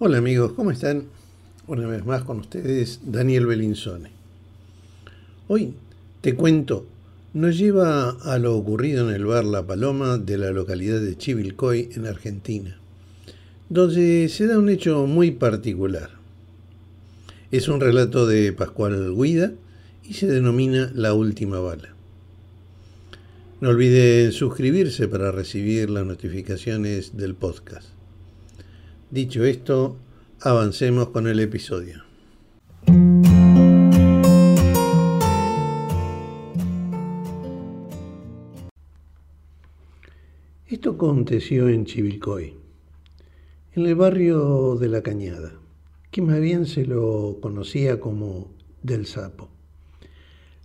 Hola amigos, ¿cómo están? Una vez más con ustedes, Daniel Belinzone. Hoy te cuento, nos lleva a lo ocurrido en el bar La Paloma de la localidad de Chivilcoy, en Argentina, donde se da un hecho muy particular. Es un relato de Pascual Guida y se denomina La Última Bala. No olviden suscribirse para recibir las notificaciones del podcast. Dicho esto, avancemos con el episodio. Esto aconteció en Chivilcoy, en el barrio de La Cañada, que más bien se lo conocía como del Sapo.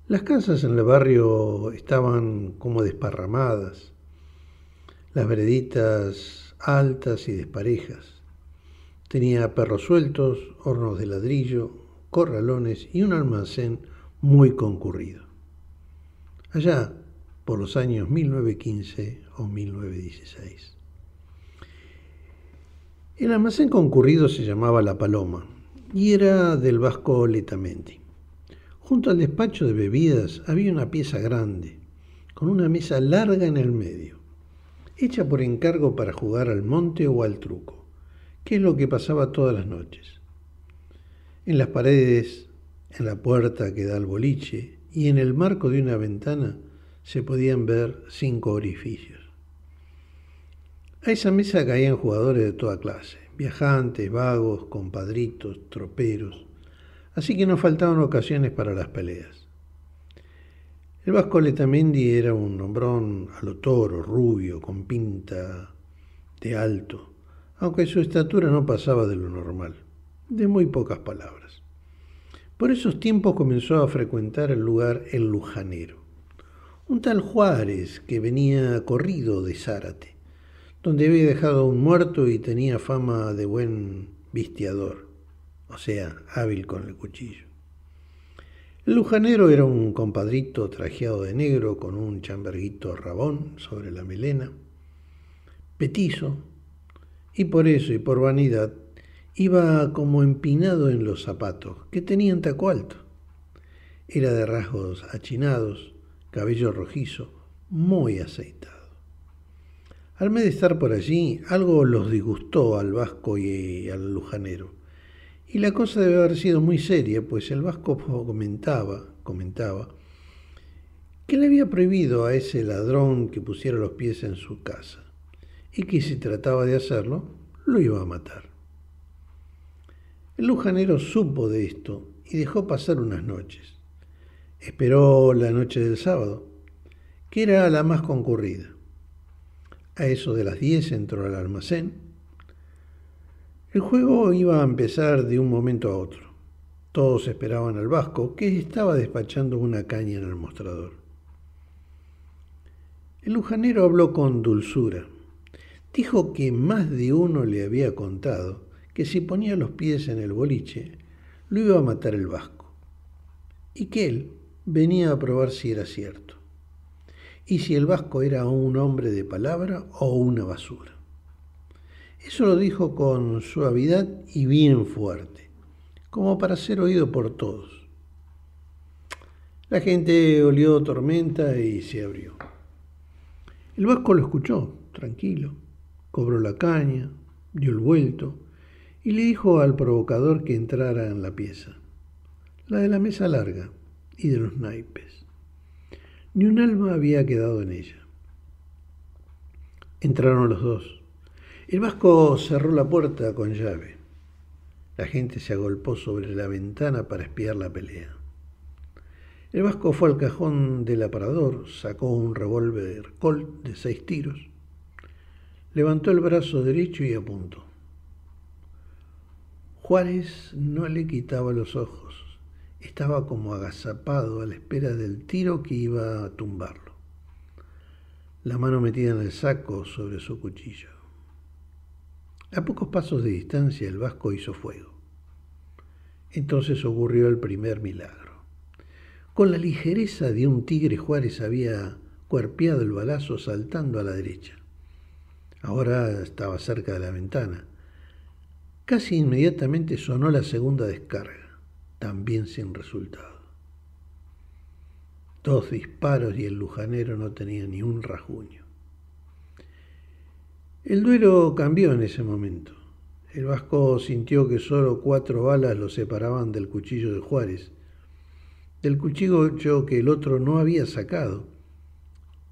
Las casas en el barrio estaban como desparramadas, las vereditas altas y desparejas. Tenía perros sueltos, hornos de ladrillo, corralones y un almacén muy concurrido. Allá, por los años 1915 o 1916. El almacén concurrido se llamaba La Paloma y era del vasco Letamendi. Junto al despacho de bebidas había una pieza grande, con una mesa larga en el medio, hecha por encargo para jugar al monte o al truco, que es lo que pasaba todas las noches. En las paredes, en la puerta que da al boliche y en el marco de una ventana se podían ver cinco orificios. A esa mesa caían jugadores de toda clase, viajantes, vagos, compadritos, troperos, así que no faltaban ocasiones para las peleas. El vasco Letamendi era un hombrón a lo toro, rubio, con pinta de alto, aunque su estatura no pasaba de lo normal, de muy pocas palabras. Por esos tiempos comenzó a frecuentar el lugar El Lujanero, un tal Juárez que venía corrido de Zárate, donde había dejado un muerto y tenía fama de buen vistiador o sea, hábil con el cuchillo. El lujanero era un compadrito trajeado de negro con un chamberguito rabón sobre la melena, petizo, y por eso y por vanidad iba como empinado en los zapatos, que tenían taco alto. Era de rasgos achinados, cabello rojizo, muy aceitado. Al de estar por allí, algo los disgustó al vasco y al lujanero y la cosa debe haber sido muy seria, pues el vasco comentaba, comentaba, que le había prohibido a ese ladrón que pusiera los pies en su casa, y que si trataba de hacerlo, lo iba a matar. El lujanero supo de esto y dejó pasar unas noches. Esperó la noche del sábado, que era la más concurrida. A eso de las diez entró al almacén el juego iba a empezar de un momento a otro. Todos esperaban al vasco, que estaba despachando una caña en el mostrador. El lujanero habló con dulzura. Dijo que más de uno le había contado que si ponía los pies en el boliche, lo iba a matar el vasco. Y que él venía a probar si era cierto. Y si el vasco era un hombre de palabra o una basura. Eso lo dijo con suavidad y bien fuerte, como para ser oído por todos. La gente olió tormenta y se abrió. El vasco lo escuchó, tranquilo, cobró la caña, dio el vuelto y le dijo al provocador que entrara en la pieza, la de la mesa larga y de los naipes. Ni un alma había quedado en ella. Entraron los dos. El vasco cerró la puerta con llave. La gente se agolpó sobre la ventana para espiar la pelea. El vasco fue al cajón del aparador, sacó un revólver Colt de seis tiros, levantó el brazo derecho y apuntó. Juárez no le quitaba los ojos, estaba como agazapado a la espera del tiro que iba a tumbarlo. La mano metida en el saco sobre su cuchillo. A pocos pasos de distancia el vasco hizo fuego. Entonces ocurrió el primer milagro. Con la ligereza de un tigre Juárez había cuerpeado el balazo saltando a la derecha. Ahora estaba cerca de la ventana. Casi inmediatamente sonó la segunda descarga, también sin resultado. Dos disparos y el lujanero no tenía ni un rajuño. El duelo cambió en ese momento. El vasco sintió que solo cuatro balas lo separaban del cuchillo de Juárez, del cuchillo que el otro no había sacado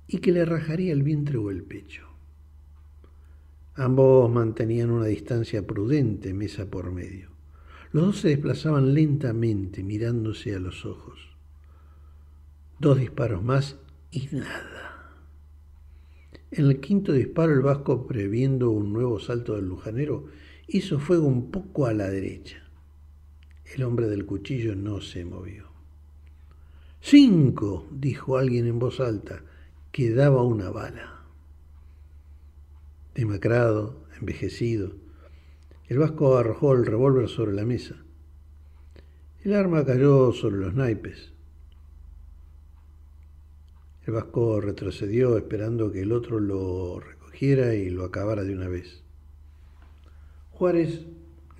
y que le rajaría el vientre o el pecho. Ambos mantenían una distancia prudente mesa por medio. Los dos se desplazaban lentamente, mirándose a los ojos. Dos disparos más y nada. En el quinto disparo el vasco, previendo un nuevo salto del lujanero, hizo fuego un poco a la derecha. El hombre del cuchillo no se movió. Cinco, dijo alguien en voz alta, que daba una bala. Demacrado, envejecido, el vasco arrojó el revólver sobre la mesa. El arma cayó sobre los naipes. El vasco retrocedió esperando que el otro lo recogiera y lo acabara de una vez. Juárez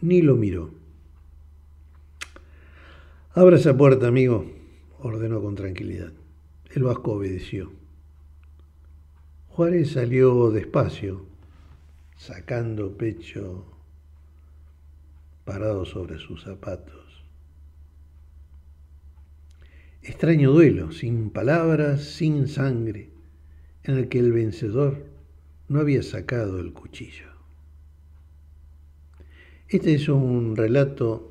ni lo miró. Abra esa puerta, amigo, ordenó con tranquilidad. El vasco obedeció. Juárez salió despacio, sacando pecho parado sobre sus zapatos. Extraño duelo, sin palabras, sin sangre, en el que el vencedor no había sacado el cuchillo. Este es un relato